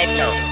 Transmission,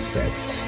sets,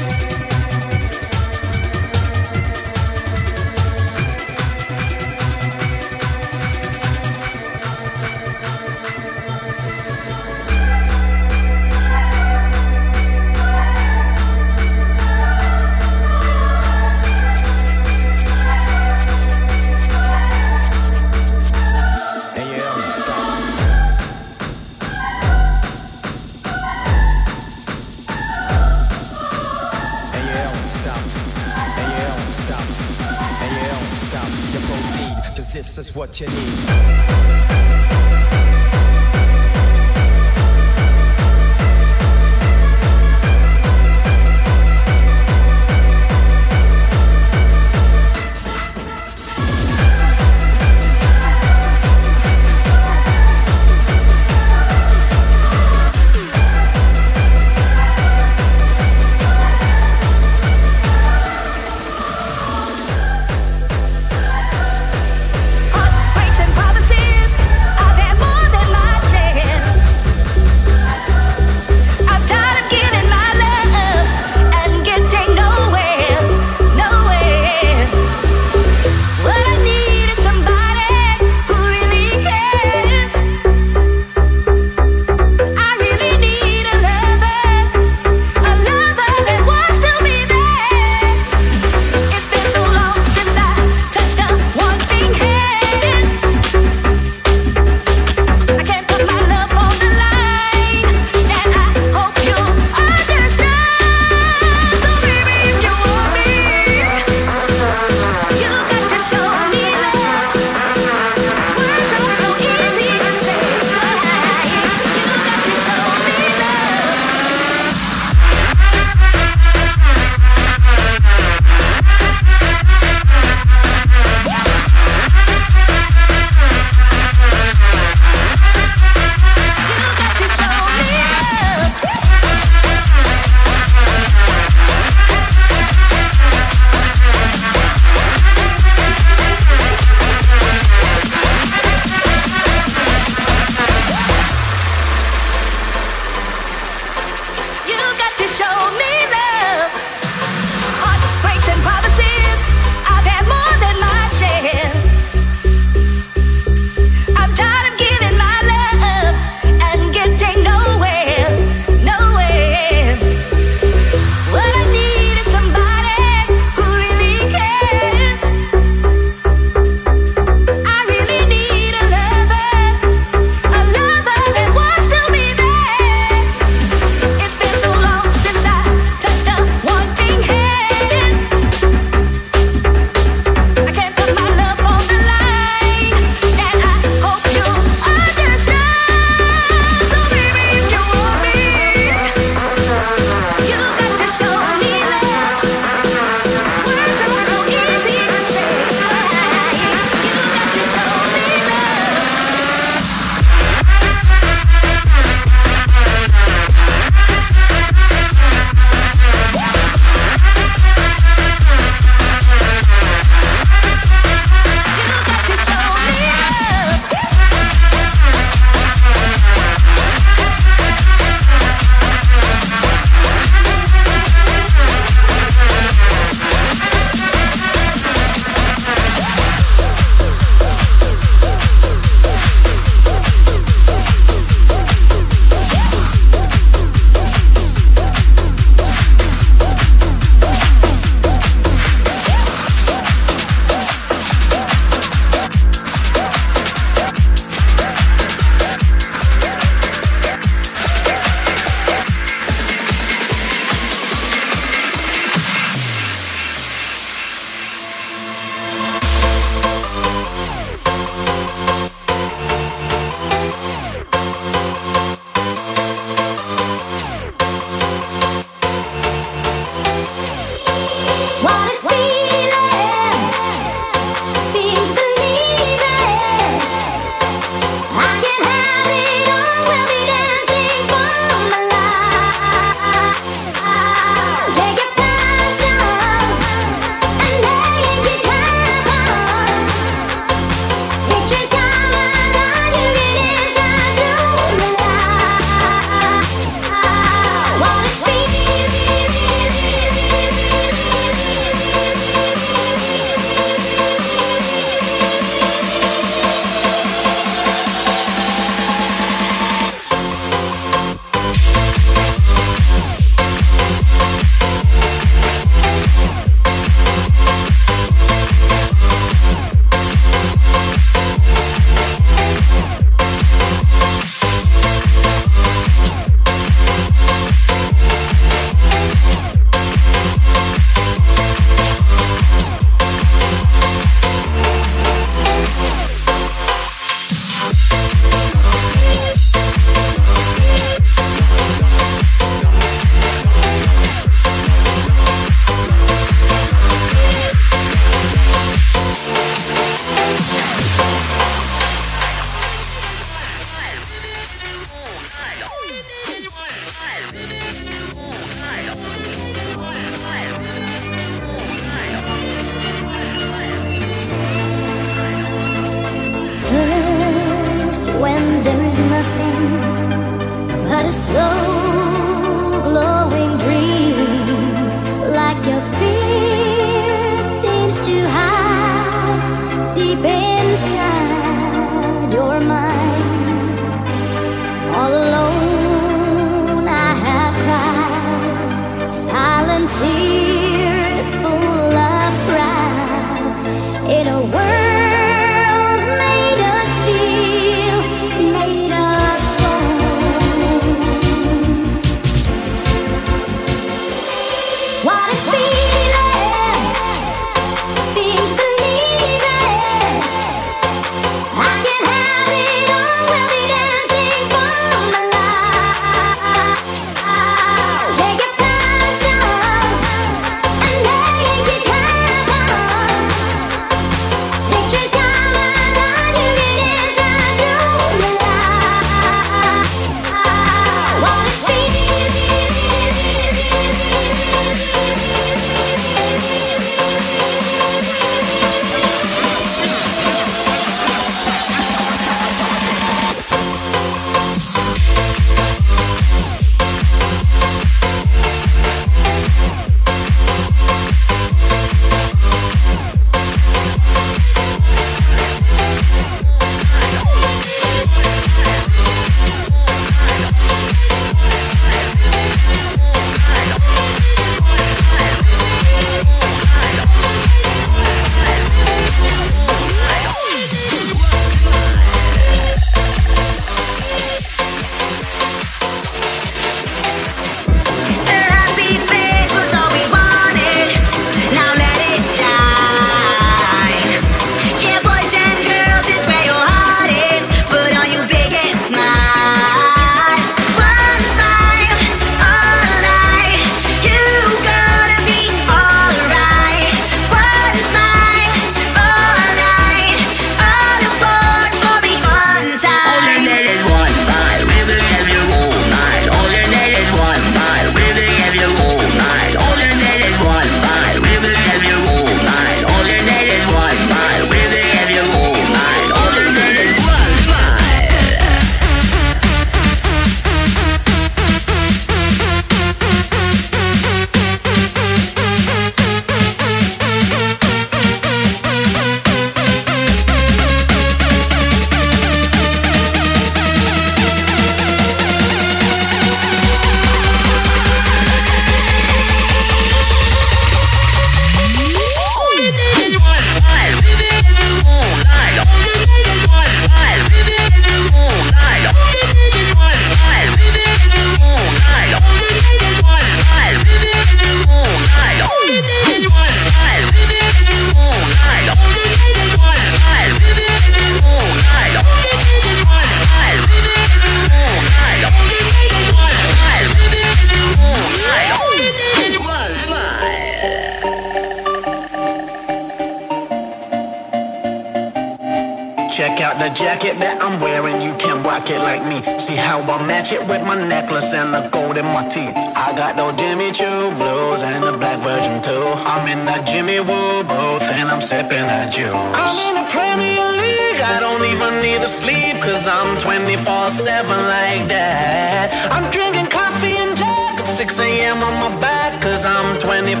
heaven like that. I'm drinking coffee and Jack at 6 a.m. on my back, cause I'm 24-7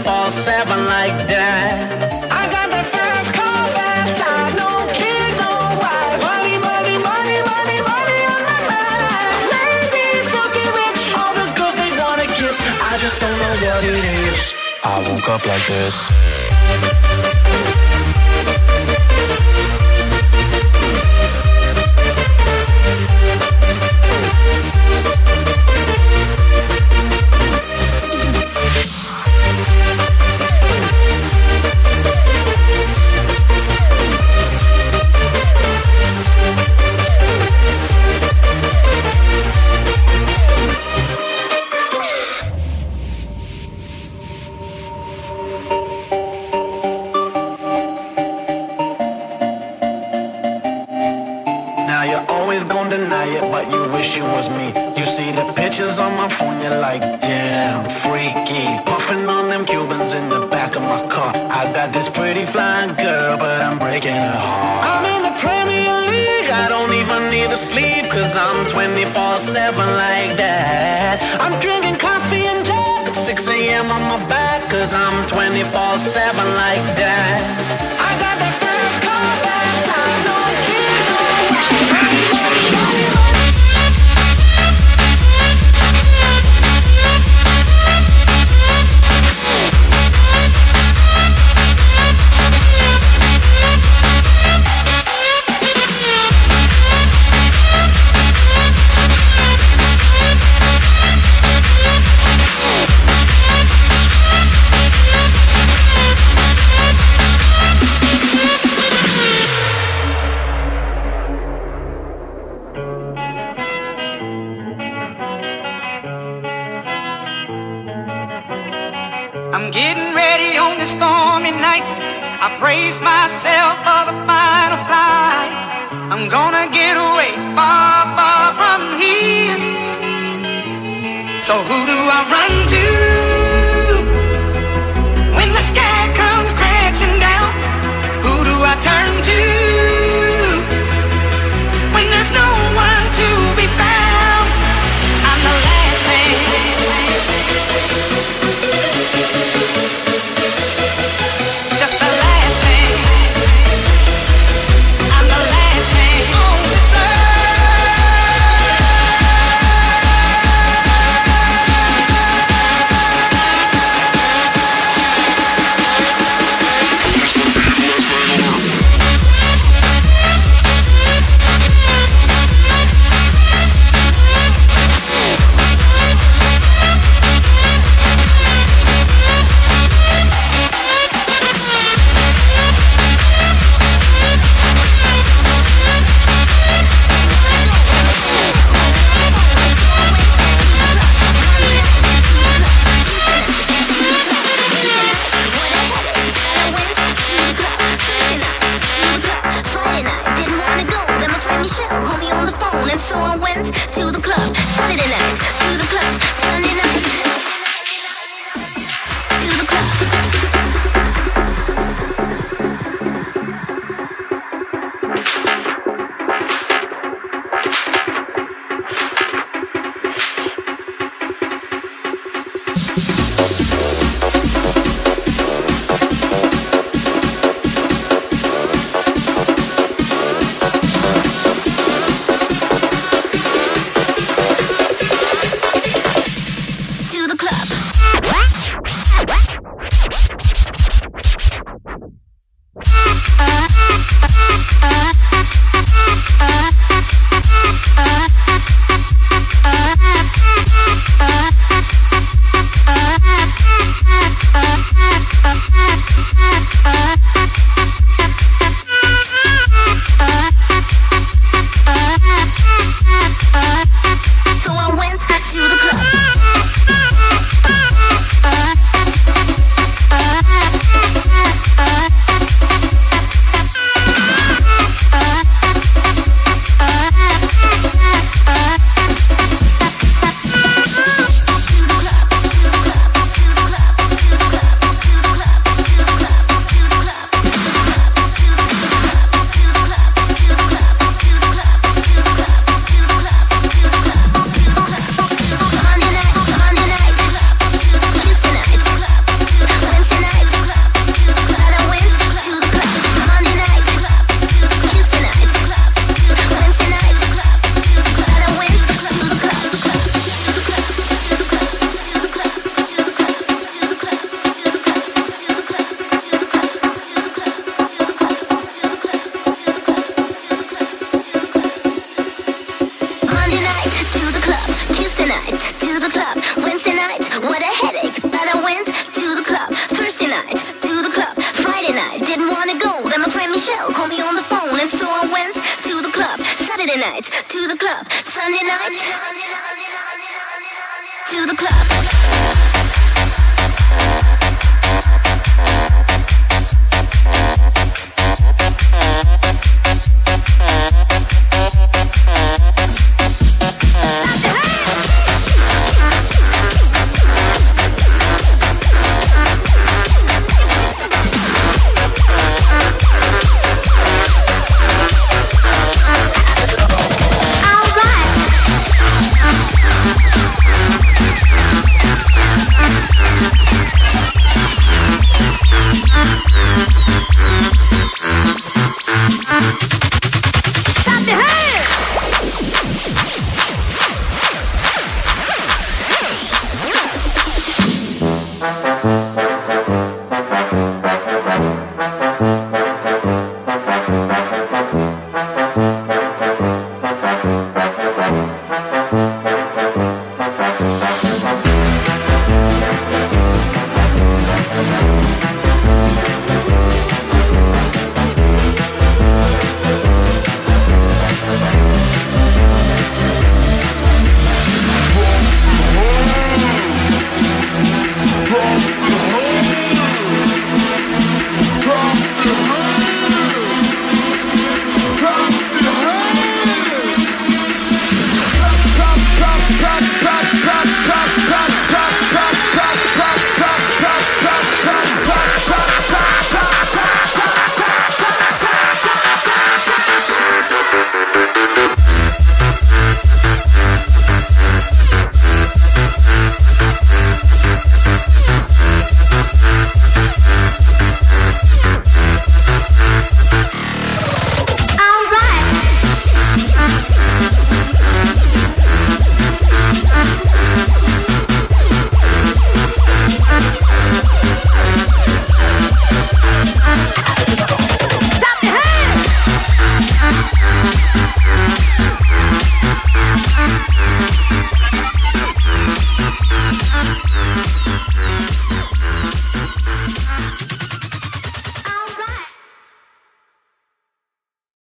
like that. I got that fast car, fast no kid, no wife. Money, money, money, money, money on my mind. Fucking rich, all the girls they wanna kiss. I just don't know what it is. I woke up like this.